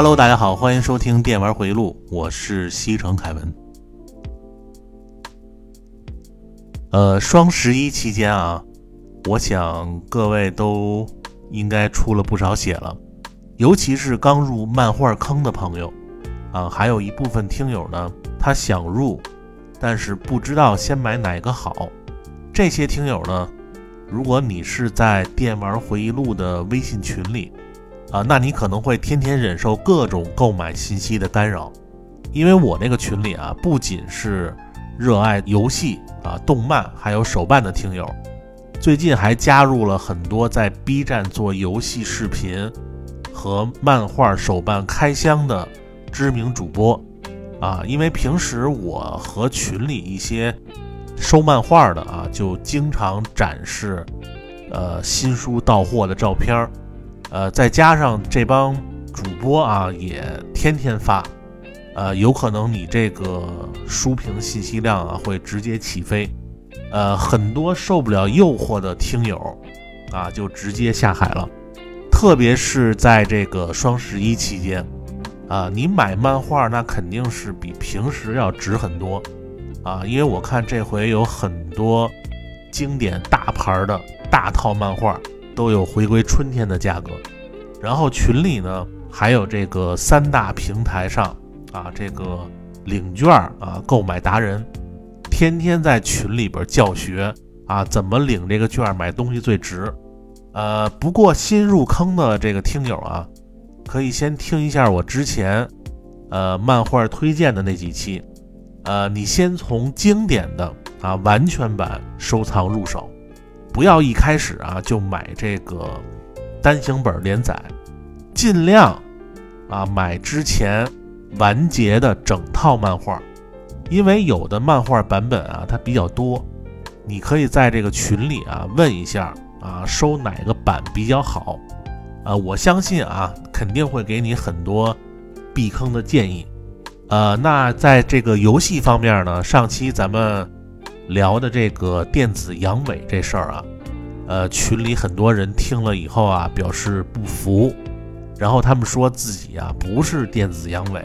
Hello，大家好，欢迎收听电玩回忆录，我是西城凯文。呃，双十一期间啊，我想各位都应该出了不少血了，尤其是刚入漫画坑的朋友啊，还有一部分听友呢，他想入，但是不知道先买哪个好。这些听友呢，如果你是在电玩回忆录的微信群里。啊，那你可能会天天忍受各种购买信息的干扰，因为我那个群里啊，不仅是热爱游戏啊、动漫还有手办的听友，最近还加入了很多在 B 站做游戏视频和漫画手办开箱的知名主播啊，因为平时我和群里一些收漫画的啊，就经常展示呃新书到货的照片儿。呃，再加上这帮主播啊，也天天发，呃，有可能你这个书评信息量啊会直接起飞，呃，很多受不了诱惑的听友啊，就直接下海了。特别是在这个双十一期间，啊，你买漫画那肯定是比平时要值很多啊，因为我看这回有很多经典大牌的大套漫画。都有回归春天的价格，然后群里呢还有这个三大平台上啊这个领券啊购买达人，天天在群里边教学啊怎么领这个券买东西最值。呃，不过新入坑的这个听友啊，可以先听一下我之前呃漫画推荐的那几期，呃，你先从经典的啊完全版收藏入手。不要一开始啊就买这个单行本连载，尽量啊买之前完结的整套漫画，因为有的漫画版本啊它比较多，你可以在这个群里啊问一下啊收哪个版比较好，啊我相信啊肯定会给你很多避坑的建议，呃那在这个游戏方面呢，上期咱们。聊的这个电子阳痿这事儿啊，呃，群里很多人听了以后啊，表示不服，然后他们说自己啊不是电子阳痿，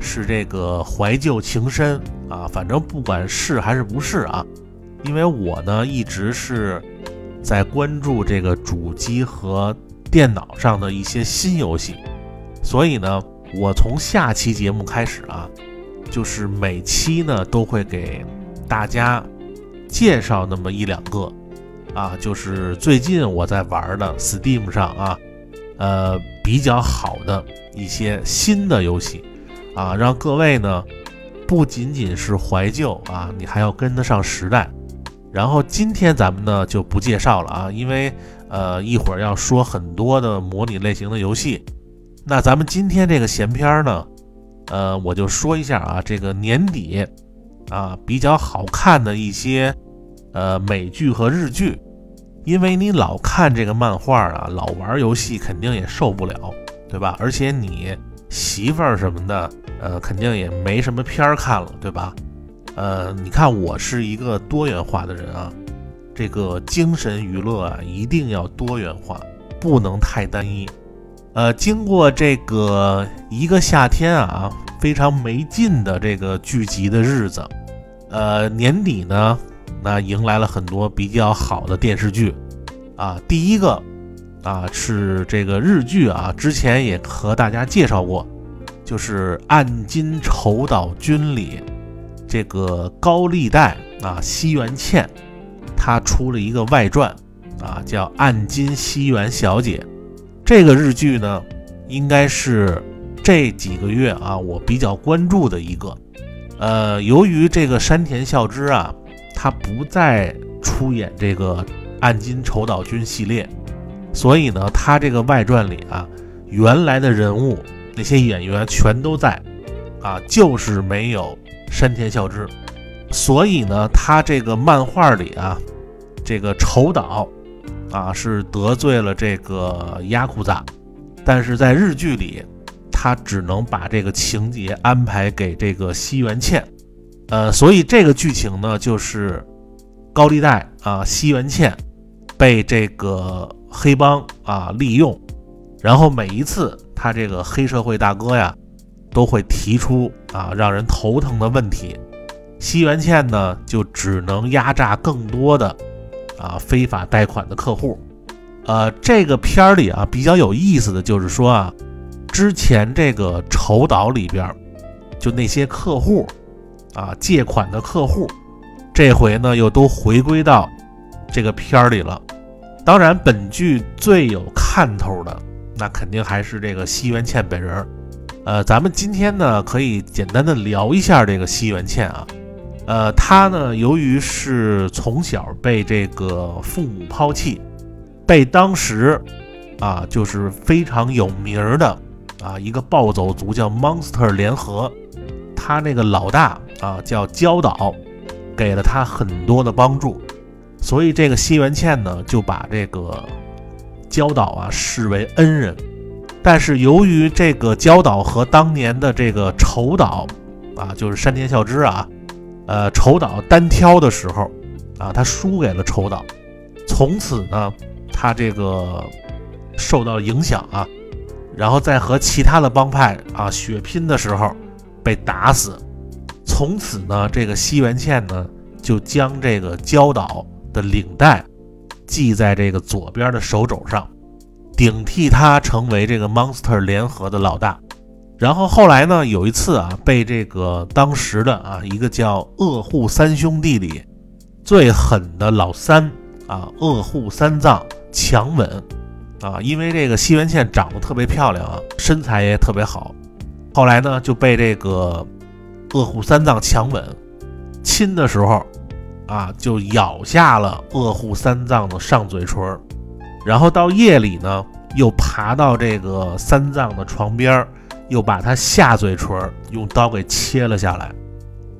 是这个怀旧情深啊，反正不管是还是不是啊，因为我呢一直是在关注这个主机和电脑上的一些新游戏，所以呢，我从下期节目开始啊，就是每期呢都会给。大家介绍那么一两个啊，就是最近我在玩的 Steam 上啊，呃比较好的一些新的游戏啊，让各位呢不仅仅是怀旧啊，你还要跟得上时代。然后今天咱们呢就不介绍了啊，因为呃一会儿要说很多的模拟类型的游戏。那咱们今天这个闲篇呢，呃我就说一下啊，这个年底。啊，比较好看的一些，呃，美剧和日剧，因为你老看这个漫画啊，老玩游戏肯定也受不了，对吧？而且你媳妇儿什么的，呃，肯定也没什么片儿看了，对吧？呃，你看我是一个多元化的人啊，这个精神娱乐啊，一定要多元化，不能太单一。呃，经过这个一个夏天啊，非常没劲的这个剧集的日子。呃，年底呢，那迎来了很多比较好的电视剧，啊，第一个啊是这个日剧啊，之前也和大家介绍过，就是《暗金丑岛君》里这个高利贷啊，西元茜，她出了一个外传啊，叫《暗金西元小姐》。这个日剧呢，应该是这几个月啊，我比较关注的一个。呃，由于这个山田孝之啊，他不再出演这个暗金丑岛君系列，所以呢，他这个外传里啊，原来的人物那些演员全都在，啊，就是没有山田孝之，所以呢，他这个漫画里啊，这个丑岛啊是得罪了这个亚库扎，但是在日剧里。他只能把这个情节安排给这个西元茜，呃，所以这个剧情呢，就是高利贷啊，西元茜被这个黑帮啊利用，然后每一次他这个黑社会大哥呀，都会提出啊让人头疼的问题。西元茜呢，就只能压榨更多的啊非法贷款的客户。呃，这个片儿里啊比较有意思的就是说啊，之前这个筹岛里边，就那些客户啊借款的客户，这回呢又都回归到这个片儿里了。当然，本剧最有看头的，那肯定还是这个西元茜本人。呃，咱们今天呢可以简单的聊一下这个西元茜啊。呃，他呢，由于是从小被这个父母抛弃，被当时啊，就是非常有名的啊一个暴走族叫 Monster 联合，他那个老大啊叫焦岛，给了他很多的帮助，所以这个西元茜呢就把这个焦岛啊视为恩人。但是由于这个焦岛和当年的这个丑岛啊，就是山田孝之啊。呃，丑岛单挑的时候，啊，他输给了丑岛，从此呢，他这个受到影响啊，然后在和其他的帮派啊血拼的时候被打死，从此呢，这个西元茜呢就将这个焦岛的领带系在这个左边的手肘上，顶替他成为这个 Monster 联合的老大。然后后来呢？有一次啊，被这个当时的啊一个叫恶户三兄弟里最狠的老三啊，恶户三藏强吻啊，因为这个西元茜长得特别漂亮啊，身材也特别好。后来呢，就被这个恶虎三藏强吻，亲的时候啊，就咬下了恶虎三藏的上嘴唇，然后到夜里呢，又爬到这个三藏的床边。又把他下嘴唇用刀给切了下来，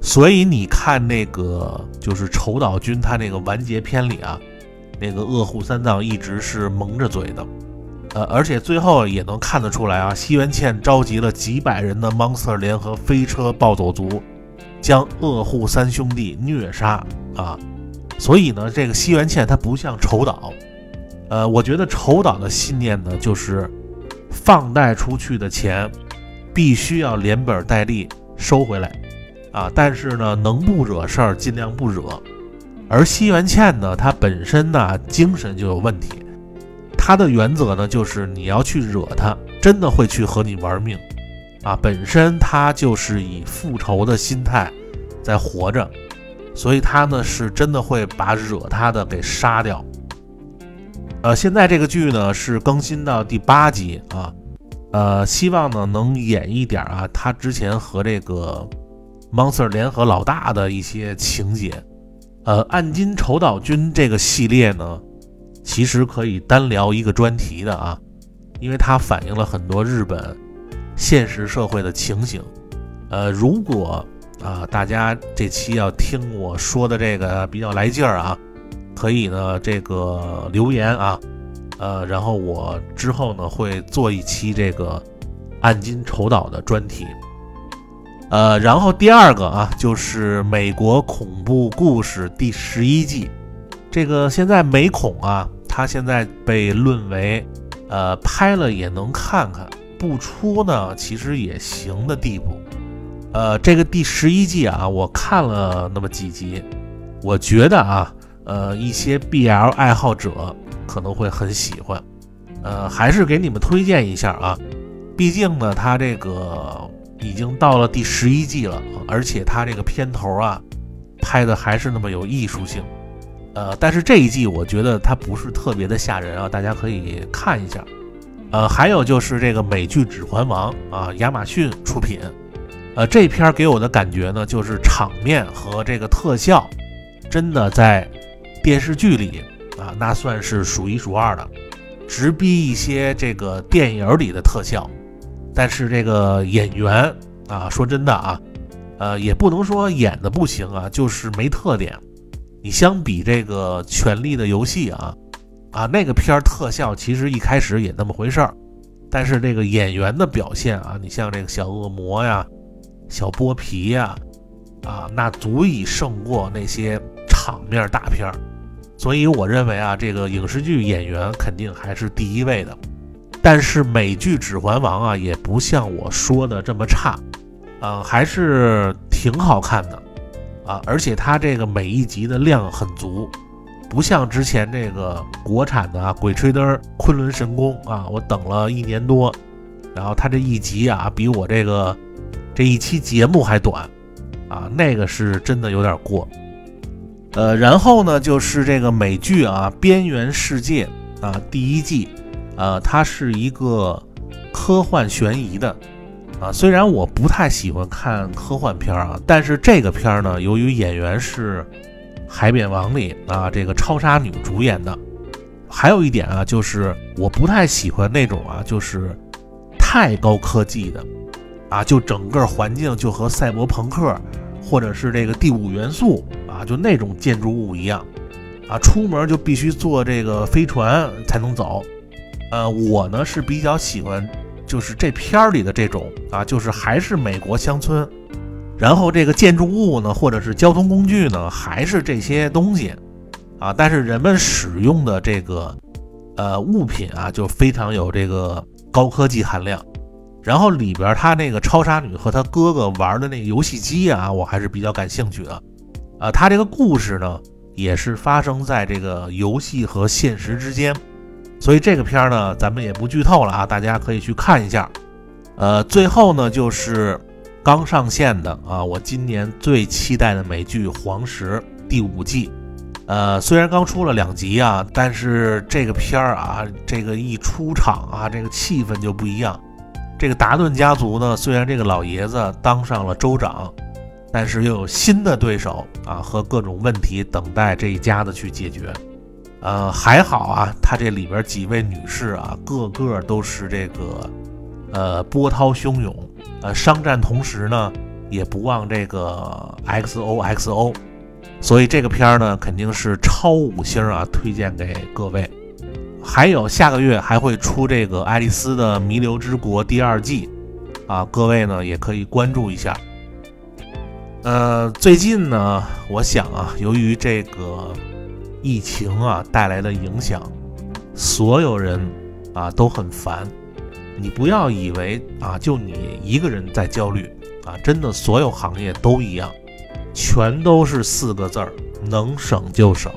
所以你看那个就是丑岛君他那个完结篇里啊，那个恶户三藏一直是蒙着嘴的，呃，而且最后也能看得出来啊，西元茜召集了几百人的 monster 联合飞车暴走族，将恶户三兄弟虐杀啊，所以呢，这个西元茜他不像丑岛，呃，我觉得丑岛的信念呢就是放贷出去的钱。必须要连本带利收回来，啊！但是呢，能不惹事儿尽量不惹。而西元茜呢，她本身呢精神就有问题，她的原则呢就是你要去惹她，真的会去和你玩命，啊！本身她就是以复仇的心态在活着，所以她呢是真的会把惹她的给杀掉。呃，现在这个剧呢是更新到第八集啊。呃，希望呢能演一点啊，他之前和这个 Monster 联合老大的一些情节。呃，暗金丑岛君这个系列呢，其实可以单聊一个专题的啊，因为它反映了很多日本现实社会的情形。呃，如果啊大家这期要听我说的这个比较来劲儿啊，可以呢这个留言啊。呃，然后我之后呢会做一期这个暗金丑岛的专题。呃，然后第二个啊，就是美国恐怖故事第十一季。这个现在美恐啊，它现在被论为呃拍了也能看看，不出呢其实也行的地步。呃，这个第十一季啊，我看了那么几集，我觉得啊，呃，一些 BL 爱好者。可能会很喜欢，呃，还是给你们推荐一下啊。毕竟呢，它这个已经到了第十一季了，而且它这个片头啊拍的还是那么有艺术性。呃，但是这一季我觉得它不是特别的吓人啊，大家可以看一下。呃，还有就是这个美剧《指环王》啊，亚马逊出品。呃，这片给我的感觉呢，就是场面和这个特效真的在电视剧里。啊，那算是数一数二的，直逼一些这个电影里的特效。但是这个演员啊，说真的啊，呃，也不能说演的不行啊，就是没特点。你相比这个《权力的游戏》啊，啊那个片儿特效其实一开始也那么回事儿，但是这个演员的表现啊，你像这个小恶魔呀、小剥皮呀，啊，那足以胜过那些场面大片儿。所以我认为啊，这个影视剧演员肯定还是第一位的。但是美剧《指环王》啊，也不像我说的这么差，啊，还是挺好看的，啊，而且它这个每一集的量很足，不像之前这个国产的啊《鬼吹灯》《昆仑神功》啊，我等了一年多，然后它这一集啊，比我这个这一期节目还短，啊，那个是真的有点过。呃，然后呢，就是这个美剧啊，《边缘世界》啊，第一季，呃，它是一个科幻悬疑的，啊，虽然我不太喜欢看科幻片啊，但是这个片儿呢，由于演员是《海扁王》里啊这个超杀女主演的，还有一点啊，就是我不太喜欢那种啊，就是太高科技的，啊，就整个环境就和赛博朋克或者是这个第五元素。啊，就那种建筑物一样，啊，出门就必须坐这个飞船才能走。呃，我呢是比较喜欢，就是这片儿里的这种啊，就是还是美国乡村，然后这个建筑物呢，或者是交通工具呢，还是这些东西，啊，但是人们使用的这个呃物品啊，就非常有这个高科技含量。然后里边他那个超杀女和他哥哥玩的那个游戏机啊，我还是比较感兴趣的。啊，他这个故事呢，也是发生在这个游戏和现实之间，所以这个片儿呢，咱们也不剧透了啊，大家可以去看一下。呃，最后呢，就是刚上线的啊，我今年最期待的美剧《黄石》第五季。呃，虽然刚出了两集啊，但是这个片儿啊，这个一出场啊，这个气氛就不一样。这个达顿家族呢，虽然这个老爷子当上了州长。但是又有新的对手啊，和各种问题等待这一家子去解决。呃，还好啊，他这里边几位女士啊，个个都是这个呃波涛汹涌，呃商战同时呢，也不忘这个 XOXO。所以这个片儿呢，肯定是超五星啊，推荐给各位。还有下个月还会出这个《爱丽丝的弥留之国》第二季啊，各位呢也可以关注一下。呃，最近呢，我想啊，由于这个疫情啊带来的影响，所有人啊都很烦。你不要以为啊，就你一个人在焦虑啊，真的，所有行业都一样，全都是四个字儿：能省就省。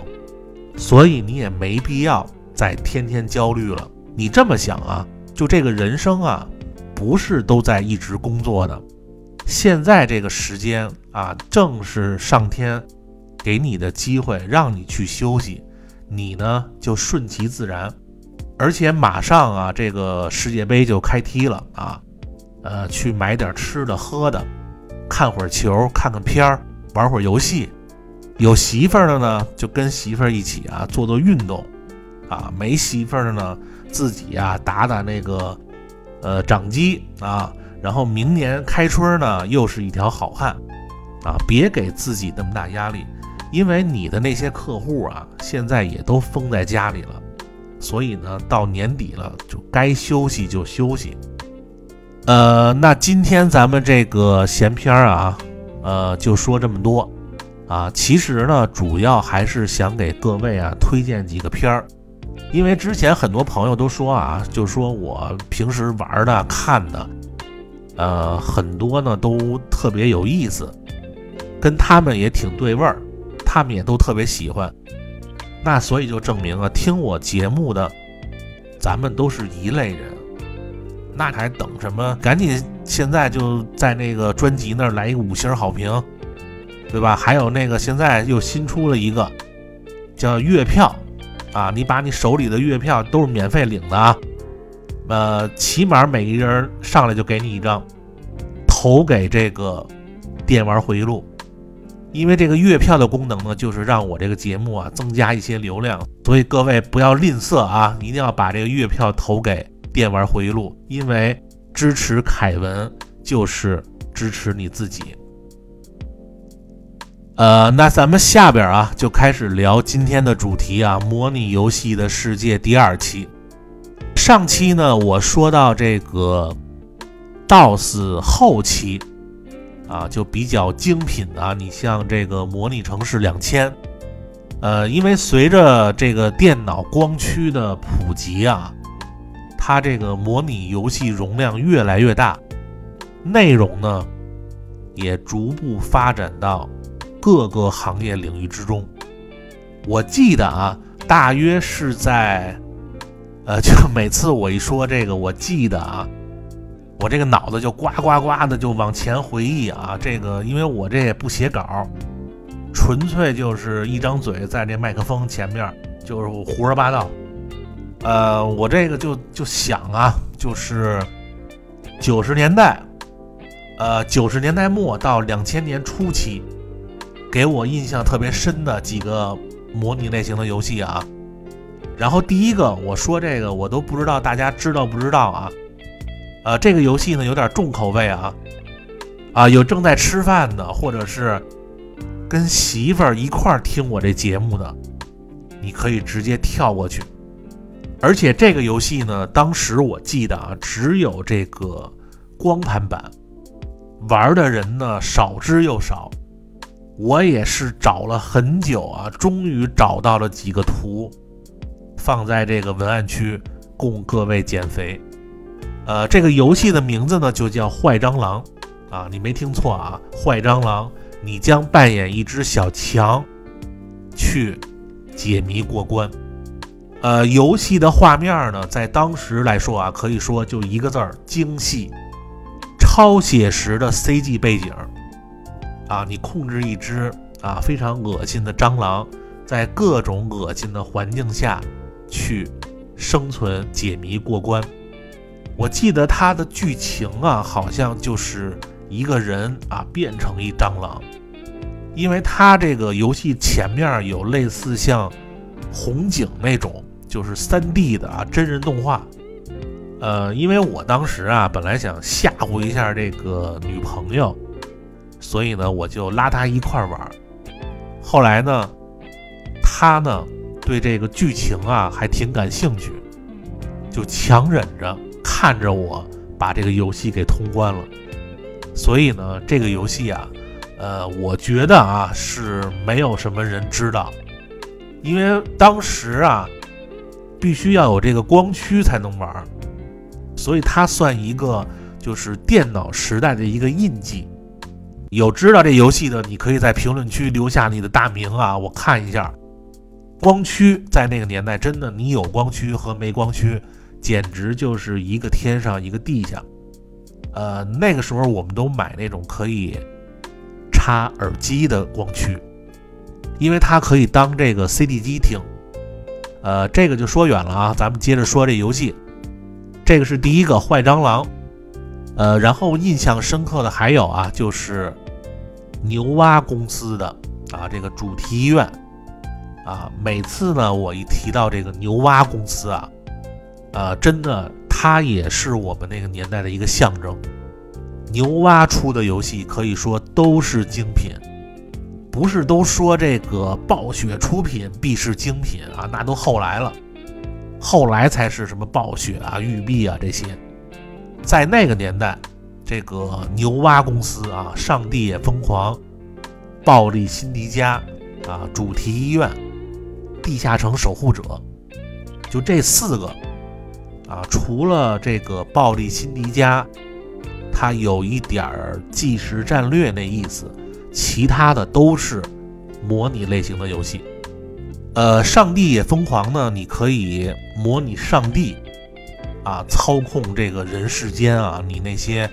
所以你也没必要再天天焦虑了。你这么想啊，就这个人生啊，不是都在一直工作的。现在这个时间啊，正是上天给你的机会，让你去休息，你呢就顺其自然。而且马上啊，这个世界杯就开踢了啊，呃，去买点吃的喝的，看会儿球，看看片儿，玩会儿游戏。有媳妇儿的呢，就跟媳妇儿一起啊做做运动啊；没媳妇儿的呢，自己啊打打那个呃掌机啊。然后明年开春呢，又是一条好汉，啊，别给自己那么大压力，因为你的那些客户啊，现在也都封在家里了，所以呢，到年底了就该休息就休息。呃，那今天咱们这个闲篇啊，呃，就说这么多，啊，其实呢，主要还是想给各位啊推荐几个片儿，因为之前很多朋友都说啊，就说我平时玩的看的。呃，很多呢都特别有意思，跟他们也挺对味儿，他们也都特别喜欢。那所以就证明啊，听我节目的，咱们都是一类人。那还等什么？赶紧现在就在那个专辑那儿来一个五星好评，对吧？还有那个现在又新出了一个叫月票啊，你把你手里的月票都是免费领的啊。呃，起码每个人上来就给你一张，投给这个电玩回忆录，因为这个月票的功能呢，就是让我这个节目啊增加一些流量，所以各位不要吝啬啊，一定要把这个月票投给电玩回忆录，因为支持凯文就是支持你自己。呃，那咱们下边啊就开始聊今天的主题啊，模拟游戏的世界第二期。上期呢，我说到这个 DOS 后期啊，就比较精品的，你像这个模拟城市两千，呃，因为随着这个电脑光驱的普及啊，它这个模拟游戏容量越来越大，内容呢也逐步发展到各个行业领域之中。我记得啊，大约是在，呃，就每次我一说这个，我记得啊，我这个脑子就呱呱呱的就往前回忆啊。这个因为我这也不写稿，纯粹就是一张嘴在这麦克风前面就是胡说八道。呃，我这个就就想啊，就是九十年代，呃，九十年代末到两千年初期，给我印象特别深的几个模拟类型的游戏啊。然后第一个我说这个，我都不知道大家知道不知道啊？呃，这个游戏呢有点重口味啊，啊，有正在吃饭的，或者是跟媳妇儿一块儿听我这节目的，你可以直接跳过去。而且这个游戏呢，当时我记得啊，只有这个光盘版，玩的人呢少之又少。我也是找了很久啊，终于找到了几个图，放在这个文案区供各位减肥。呃，这个游戏的名字呢就叫《坏蟑螂》啊，你没听错啊，《坏蟑螂》，你将扮演一只小强，去解谜过关。呃，游戏的画面呢，在当时来说啊，可以说就一个字儿：精细、超写实的 CG 背景啊。你控制一只啊非常恶心的蟑螂，在各种恶心的环境下去生存、解谜、过关。我记得它的剧情啊，好像就是一个人啊变成一蟑螂，因为它这个游戏前面有类似像红警那种。就是三 D 的啊，真人动画。呃，因为我当时啊，本来想吓唬一下这个女朋友，所以呢，我就拉她一块玩。后来呢，她呢对这个剧情啊还挺感兴趣，就强忍着看着我把这个游戏给通关了。所以呢，这个游戏啊，呃，我觉得啊是没有什么人知道，因为当时啊。必须要有这个光驱才能玩，所以它算一个就是电脑时代的一个印记。有知道这游戏的，你可以在评论区留下你的大名啊，我看一下。光驱在那个年代真的，你有光驱和没光驱，简直就是一个天上一个地下。呃，那个时候我们都买那种可以插耳机的光驱，因为它可以当这个 CD 机听。呃，这个就说远了啊，咱们接着说这游戏。这个是第一个坏蟑螂，呃，然后印象深刻的还有啊，就是牛蛙公司的啊这个主题医院啊，每次呢我一提到这个牛蛙公司啊，呃，真的它也是我们那个年代的一个象征。牛蛙出的游戏可以说都是精品。不是都说这个暴雪出品必是精品啊？那都后来了，后来才是什么暴雪啊、育碧啊这些。在那个年代，这个牛蛙公司啊，上帝也疯狂，暴力辛迪加啊，主题医院，地下城守护者，就这四个啊，除了这个暴力辛迪加，它有一点儿即时战略那意思。其他的都是模拟类型的游戏，呃，上帝也疯狂呢。你可以模拟上帝啊，操控这个人世间啊，你那些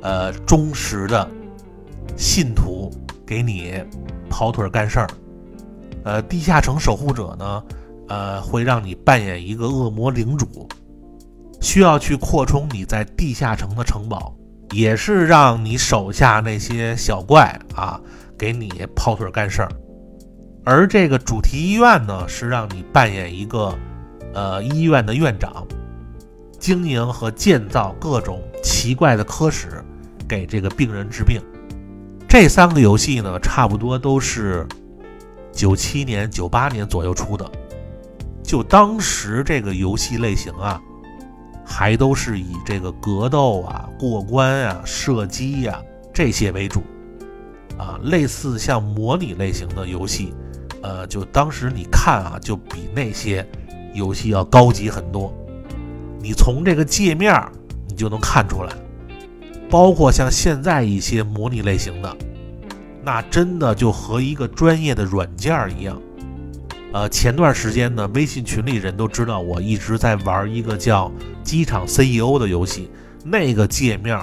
呃忠实的信徒给你跑腿干事儿。呃，地下城守护者呢，呃，会让你扮演一个恶魔领主，需要去扩充你在地下城的城堡。也是让你手下那些小怪啊，给你跑腿干事儿，而这个主题医院呢，是让你扮演一个呃医院的院长，经营和建造各种奇怪的科室，给这个病人治病。这三个游戏呢，差不多都是九七年、九八年左右出的，就当时这个游戏类型啊。还都是以这个格斗啊、过关啊、射击呀这些为主，啊，类似像模拟类型的游戏，呃，就当时你看啊，就比那些游戏要高级很多。你从这个界面你就能看出来。包括像现在一些模拟类型的，那真的就和一个专业的软件一样。呃，前段时间呢，微信群里人都知道我一直在玩一个叫《机场 CEO》的游戏，那个界面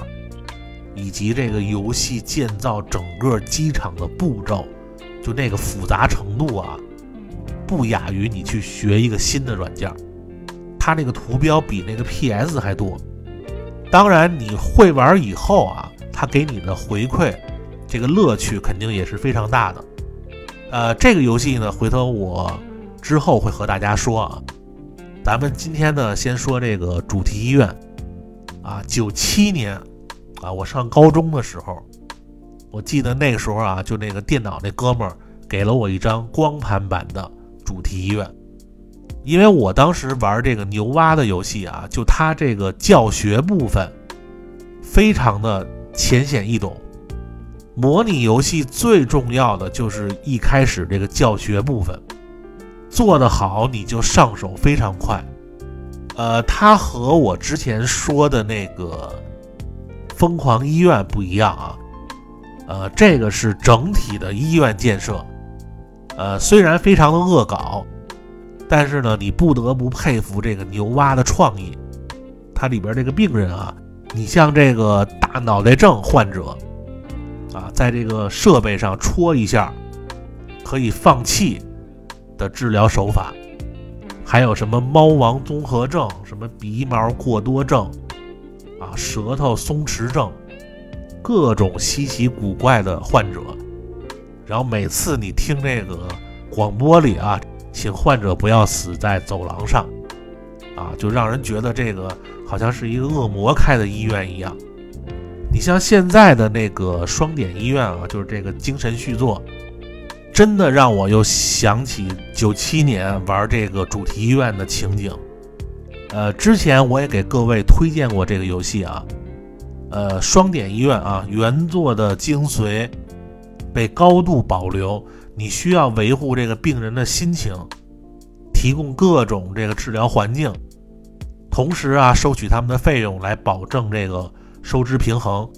以及这个游戏建造整个机场的步骤，就那个复杂程度啊，不亚于你去学一个新的软件。它那个图标比那个 PS 还多。当然，你会玩以后啊，它给你的回馈，这个乐趣肯定也是非常大的。呃，这个游戏呢，回头我之后会和大家说啊。咱们今天呢，先说这个主题医院啊。九七年啊，我上高中的时候，我记得那个时候啊，就那个电脑那哥们儿给了我一张光盘版的主题医院。因为我当时玩这个牛蛙的游戏啊，就它这个教学部分非常的浅显易懂。模拟游戏最重要的就是一开始这个教学部分做得好，你就上手非常快。呃，它和我之前说的那个疯狂医院不一样啊。呃，这个是整体的医院建设，呃，虽然非常的恶搞。但是呢，你不得不佩服这个牛蛙的创意。它里边这个病人啊，你像这个大脑袋症患者啊，在这个设备上戳一下可以放气的治疗手法，还有什么猫王综合症、什么鼻毛过多症啊、舌头松弛症，各种稀奇古怪的患者。然后每次你听这个广播里啊。请患者不要死在走廊上，啊，就让人觉得这个好像是一个恶魔开的医院一样。你像现在的那个双点医院啊，就是这个精神续作，真的让我又想起九七年玩这个主题医院的情景。呃，之前我也给各位推荐过这个游戏啊，呃，双点医院啊，原作的精髓被高度保留。你需要维护这个病人的心情，提供各种这个治疗环境，同时啊，收取他们的费用来保证这个收支平衡。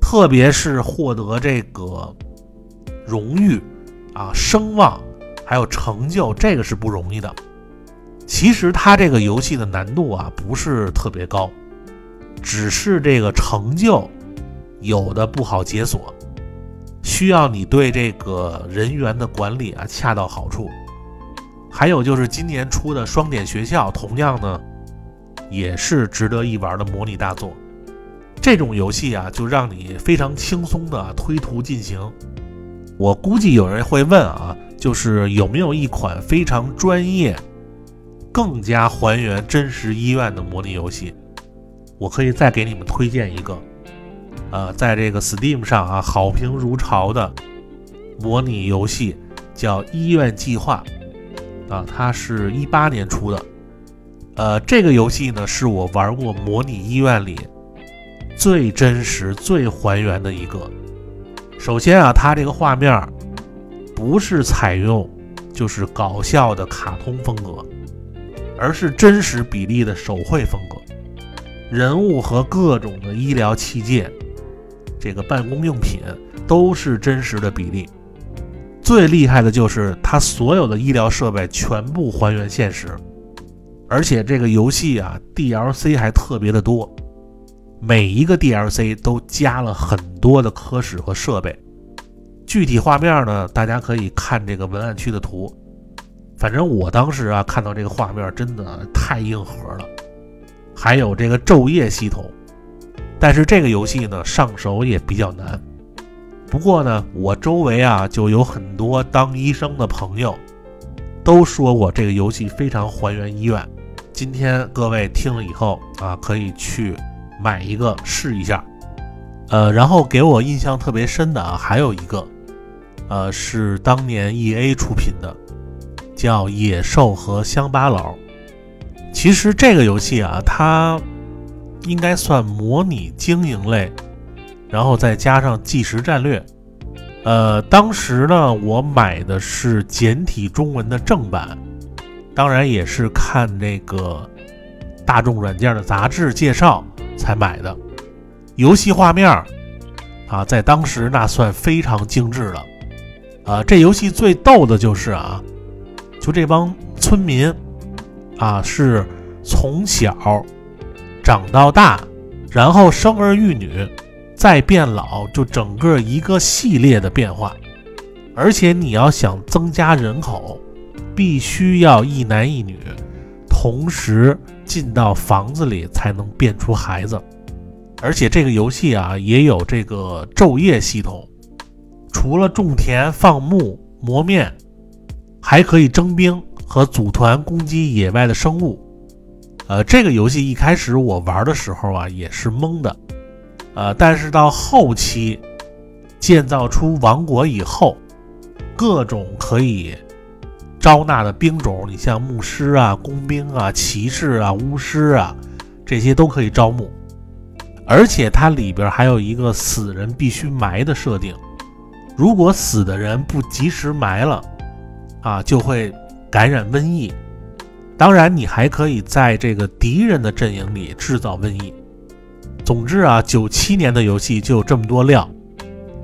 特别是获得这个荣誉啊、声望还有成就，这个是不容易的。其实它这个游戏的难度啊不是特别高，只是这个成就有的不好解锁。需要你对这个人员的管理啊恰到好处，还有就是今年出的双点学校，同样呢也是值得一玩的模拟大作。这种游戏啊，就让你非常轻松的推图进行。我估计有人会问啊，就是有没有一款非常专业、更加还原真实医院的模拟游戏？我可以再给你们推荐一个。呃，在这个 Steam 上啊，好评如潮的模拟游戏叫《医院计划》啊，它是一八年出的。呃，这个游戏呢，是我玩过模拟医院里最真实、最还原的一个。首先啊，它这个画面不是采用就是搞笑的卡通风格，而是真实比例的手绘风格，人物和各种的医疗器械。这个办公用品都是真实的比例，最厉害的就是它所有的医疗设备全部还原现实，而且这个游戏啊 DLC 还特别的多，每一个 DLC 都加了很多的科室和设备。具体画面呢，大家可以看这个文案区的图。反正我当时啊看到这个画面真的太硬核了，还有这个昼夜系统。但是这个游戏呢，上手也比较难。不过呢，我周围啊就有很多当医生的朋友，都说过这个游戏非常还原医院。今天各位听了以后啊，可以去买一个试一下。呃，然后给我印象特别深的啊，还有一个，呃，是当年 E A 出品的，叫《野兽和乡巴佬》。其实这个游戏啊，它。应该算模拟经营类，然后再加上计时战略。呃，当时呢，我买的是简体中文的正版，当然也是看这个大众软件的杂志介绍才买的。游戏画面啊，在当时那算非常精致了。啊，这游戏最逗的就是啊，就这帮村民啊，是从小长到大，然后生儿育女，再变老，就整个一个系列的变化。而且你要想增加人口，必须要一男一女同时进到房子里才能变出孩子。而且这个游戏啊，也有这个昼夜系统，除了种田、放牧、磨面，还可以征兵和组团攻击野外的生物。呃，这个游戏一开始我玩的时候啊，也是懵的，呃，但是到后期建造出王国以后。各种可以招纳的兵种，你像牧师啊、工兵啊、骑士啊、巫师啊，这些都可以招募。而且它里边还有一个死人必须埋的设定，如果死的人不及时埋了，啊，就会感染瘟疫。当然，你还可以在这个敌人的阵营里制造瘟疫。总之啊，九七年的游戏就有这么多料，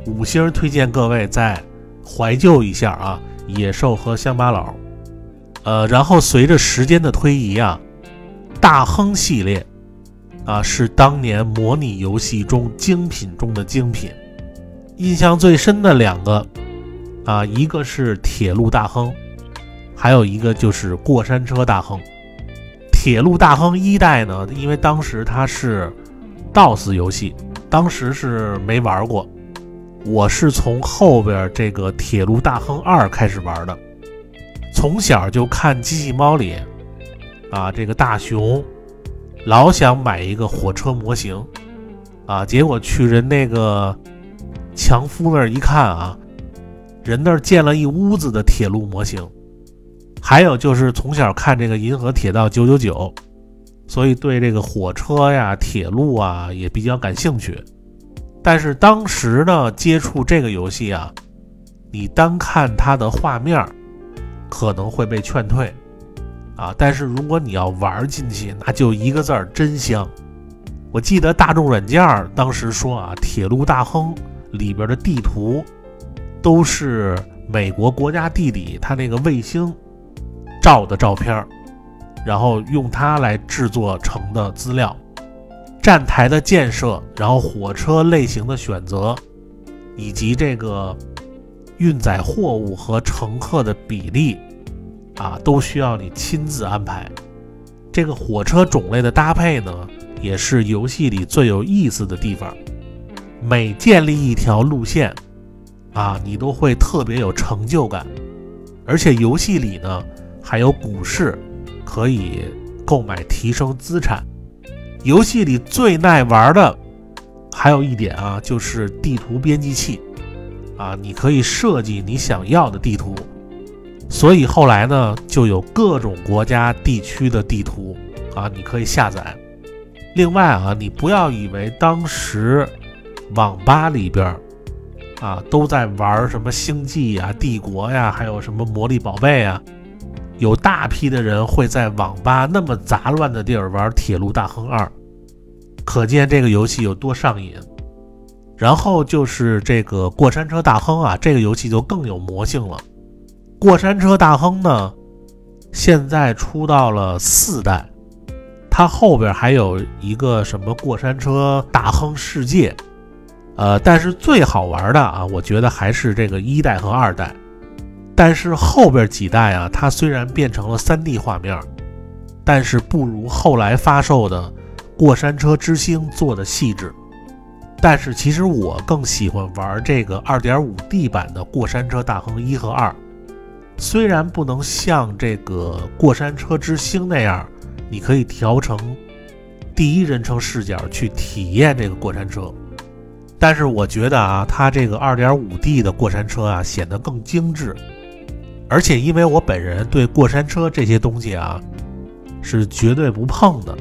五星推荐各位再。怀旧一下啊，野兽和乡巴佬，呃，然后随着时间的推移啊，大亨系列啊是当年模拟游戏中精品中的精品。印象最深的两个啊，一个是铁路大亨，还有一个就是过山车大亨。铁路大亨一代呢，因为当时它是 DOS 游戏，当时是没玩过。我是从后边这个《铁路大亨二》开始玩的，从小就看机器猫里，啊，这个大熊老想买一个火车模型，啊，结果去人那个强夫那儿一看啊，人那儿建了一屋子的铁路模型。还有就是从小看这个《银河铁道九九九》，所以对这个火车呀、铁路啊也比较感兴趣。但是当时呢，接触这个游戏啊，你单看它的画面，可能会被劝退啊。但是如果你要玩进去，那就一个字儿真香。我记得大众软件当时说啊，《铁路大亨》里边的地图都是美国国家地理它那个卫星照的照片，然后用它来制作成的资料。站台的建设，然后火车类型的选择，以及这个运载货物和乘客的比例，啊，都需要你亲自安排。这个火车种类的搭配呢，也是游戏里最有意思的地方。每建立一条路线，啊，你都会特别有成就感。而且游戏里呢，还有股市，可以购买提升资产。游戏里最耐玩的还有一点啊，就是地图编辑器啊，你可以设计你想要的地图，所以后来呢，就有各种国家地区的地图啊，你可以下载。另外啊，你不要以为当时网吧里边啊都在玩什么星际呀、帝国呀，还有什么魔力宝贝啊。有大批的人会在网吧那么杂乱的地儿玩《铁路大亨二》，可见这个游戏有多上瘾。然后就是这个《过山车大亨》啊，这个游戏就更有魔性了。《过山车大亨》呢，现在出到了四代，它后边还有一个什么《过山车大亨世界》，呃，但是最好玩的啊，我觉得还是这个一代和二代。但是后边几代啊，它虽然变成了 3D 画面，但是不如后来发售的《过山车之星》做的细致。但是其实我更喜欢玩这个 2.5D 版的《过山车大亨》一和二，虽然不能像这个《过山车之星》那样，你可以调成第一人称视角去体验这个过山车，但是我觉得啊，它这个 2.5D 的过山车啊，显得更精致。而且，因为我本人对过山车这些东西啊，是绝对不碰的。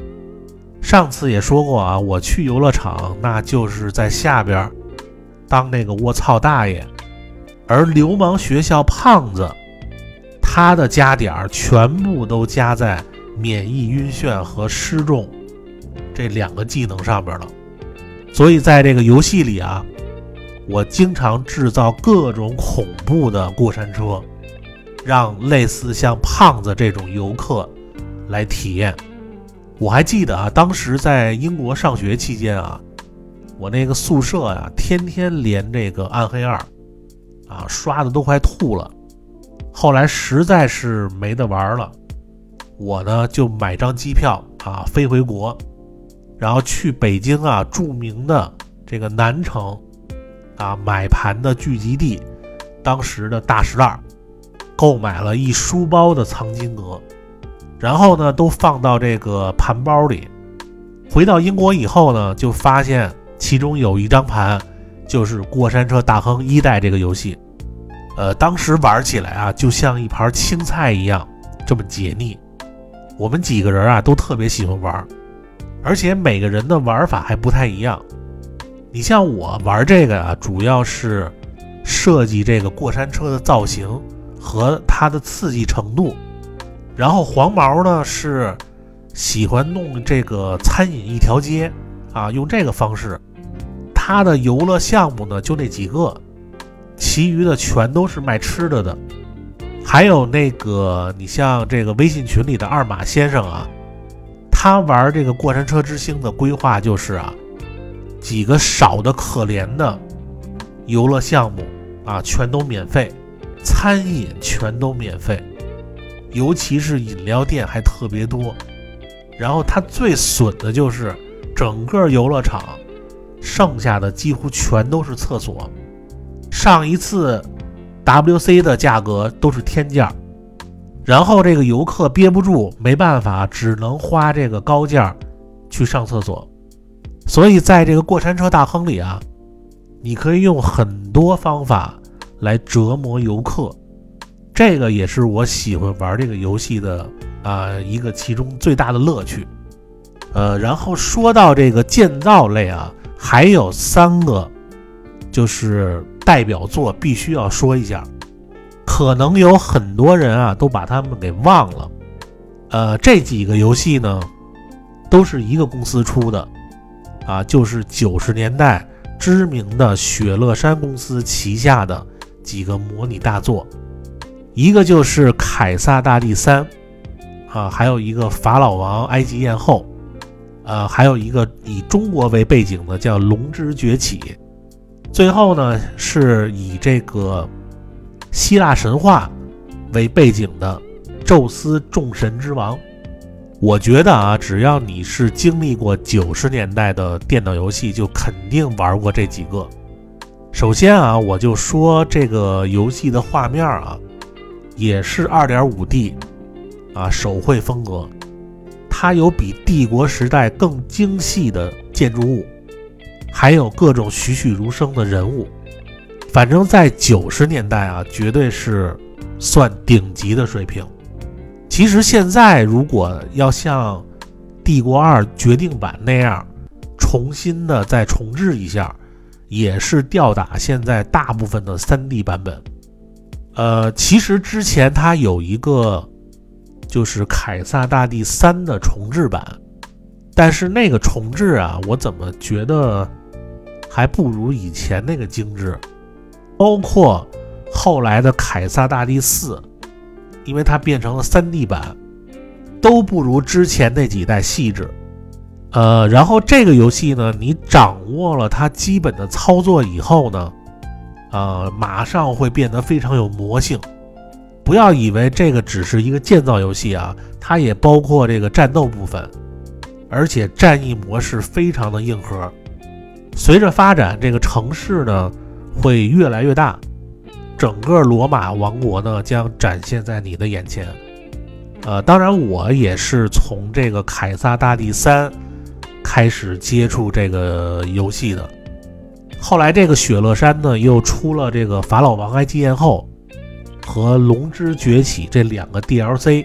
上次也说过啊，我去游乐场那就是在下边当那个卧槽大爷，而流氓学校胖子他的加点儿全部都加在免疫晕眩和失重这两个技能上边了。所以在这个游戏里啊，我经常制造各种恐怖的过山车，让类似像胖子这种游客来体验。我还记得啊，当时在英国上学期间啊，我那个宿舍呀，天天连这个暗黑二，啊，刷的都快吐了。后来实在是没得玩了，我呢就买张机票啊，飞回国。然后去北京啊，著名的这个南城啊买盘的聚集地，当时的大石栏，购买了一书包的藏经阁，然后呢都放到这个盘包里。回到英国以后呢，就发现其中有一张盘就是《过山车大亨一代》这个游戏，呃，当时玩起来啊，就像一盘青菜一样这么解腻。我们几个人啊都特别喜欢玩。而且每个人的玩法还不太一样。你像我玩这个啊，主要是设计这个过山车的造型和它的刺激程度。然后黄毛呢是喜欢弄这个餐饮一条街啊，用这个方式。他的游乐项目呢就那几个，其余的全都是卖吃的的。还有那个你像这个微信群里的二马先生啊。他玩这个过山车之星的规划就是啊，几个少的可怜的游乐项目啊，全都免费，餐饮全都免费，尤其是饮料店还特别多。然后它最损的就是整个游乐场剩下的几乎全都是厕所，上一次 WC 的价格都是天价。然后这个游客憋不住，没办法，只能花这个高价去上厕所。所以在这个过山车大亨里啊，你可以用很多方法来折磨游客。这个也是我喜欢玩这个游戏的啊一个其中最大的乐趣。呃，然后说到这个建造类啊，还有三个就是代表作，必须要说一下。可能有很多人啊都把他们给忘了，呃，这几个游戏呢都是一个公司出的，啊，就是九十年代知名的雪乐山公司旗下的几个模拟大作，一个就是《凯撒大帝三》，啊，还有一个《法老王埃及艳后》，呃，还有一个以中国为背景的叫《龙之崛起》，最后呢是以这个。希腊神话为背景的宙斯众神之王，我觉得啊，只要你是经历过九十年代的电脑游戏，就肯定玩过这几个。首先啊，我就说这个游戏的画面啊，也是二点五 D 啊手绘风格，它有比帝国时代更精细的建筑物，还有各种栩栩如生的人物。反正，在九十年代啊，绝对是算顶级的水平。其实现在，如果要像《帝国二决定版》那样重新的再重置一下，也是吊打现在大部分的 3D 版本。呃，其实之前它有一个就是《凯撒大帝三》的重置版，但是那个重置啊，我怎么觉得还不如以前那个精致。包括后来的《凯撒大帝四》，因为它变成了 3D 版，都不如之前那几代细致。呃，然后这个游戏呢，你掌握了它基本的操作以后呢，呃，马上会变得非常有魔性。不要以为这个只是一个建造游戏啊，它也包括这个战斗部分，而且战役模式非常的硬核。随着发展，这个城市呢。会越来越大，整个罗马王国呢将展现在你的眼前。呃，当然我也是从这个《凯撒大帝三》开始接触这个游戏的。后来这个雪乐山呢又出了这个《法老王埃及艳后》和《龙之崛起》这两个 DLC。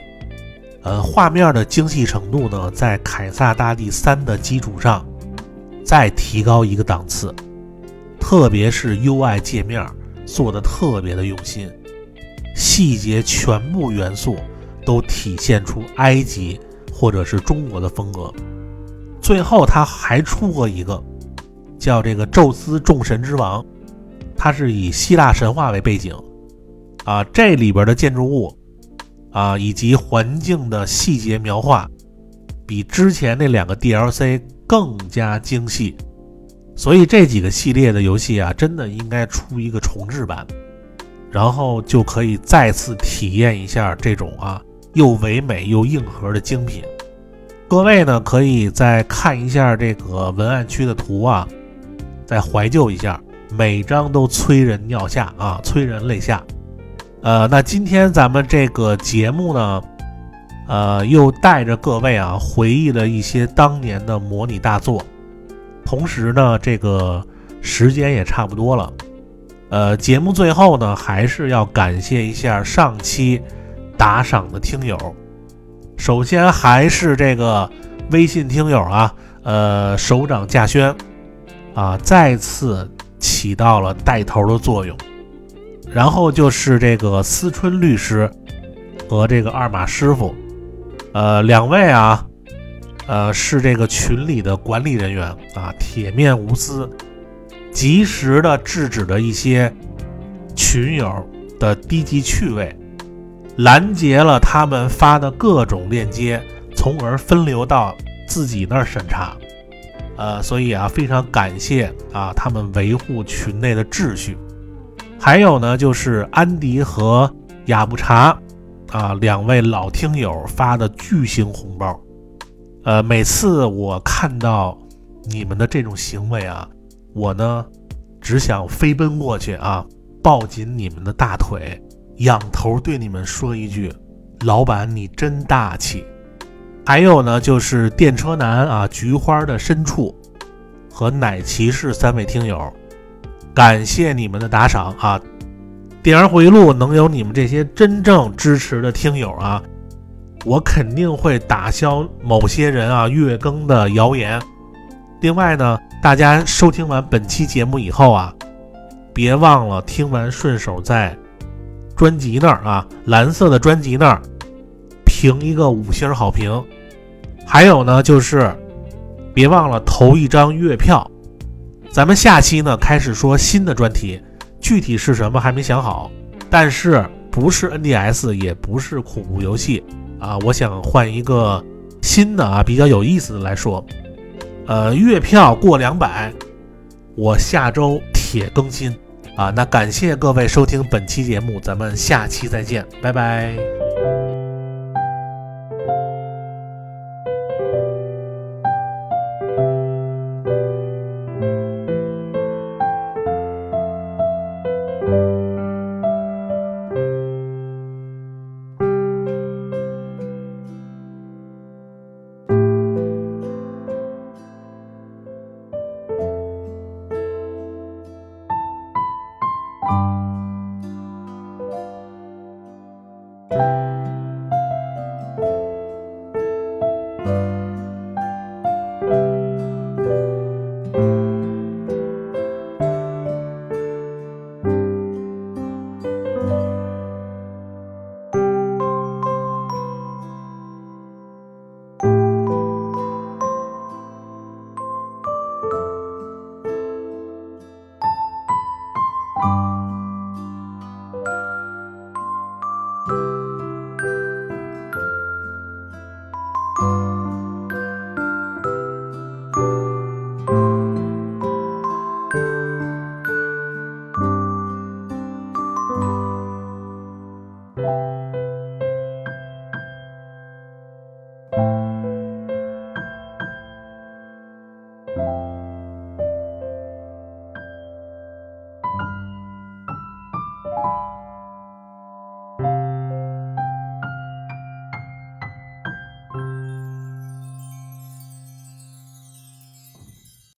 呃，画面的精细程度呢在《凯撒大帝三》的基础上再提高一个档次。特别是 UI 界面做的特别的用心，细节全部元素都体现出埃及或者是中国的风格。最后他还出过一个叫这个宙斯众神之王，它是以希腊神话为背景，啊，这里边的建筑物啊以及环境的细节描画，比之前那两个 DLC 更加精细。所以这几个系列的游戏啊，真的应该出一个重置版，然后就可以再次体验一下这种啊又唯美又硬核的精品。各位呢，可以再看一下这个文案区的图啊，再怀旧一下，每张都催人尿下啊，催人泪下。呃，那今天咱们这个节目呢，呃，又带着各位啊回忆了一些当年的模拟大作。同时呢，这个时间也差不多了，呃，节目最后呢，还是要感谢一下上期打赏的听友。首先还是这个微信听友啊，呃，首长稼轩啊，再次起到了带头的作用。然后就是这个思春律师和这个二马师傅，呃，两位啊。呃，是这个群里的管理人员啊，铁面无私，及时的制止了一些群友的低级趣味，拦截了他们发的各种链接，从而分流到自己那儿审查。呃，所以啊，非常感谢啊，他们维护群内的秩序。还有呢，就是安迪和雅布查啊两位老听友发的巨型红包。呃，每次我看到你们的这种行为啊，我呢只想飞奔过去啊，抱紧你们的大腿，仰头对你们说一句：“老板，你真大气。”还有呢，就是电车男啊，菊花的深处和奶骑士三位听友，感谢你们的打赏啊！点儿回忆录能有你们这些真正支持的听友啊！我肯定会打消某些人啊月更的谣言。另外呢，大家收听完本期节目以后啊，别忘了听完顺手在专辑那儿啊，蓝色的专辑那儿评一个五星好评。还有呢，就是别忘了投一张月票。咱们下期呢开始说新的专题，具体是什么还没想好，但是不是 NDS，也不是恐怖游戏。啊，我想换一个新的啊，比较有意思的来说，呃，月票过两百，我下周铁更新啊。那感谢各位收听本期节目，咱们下期再见，拜拜。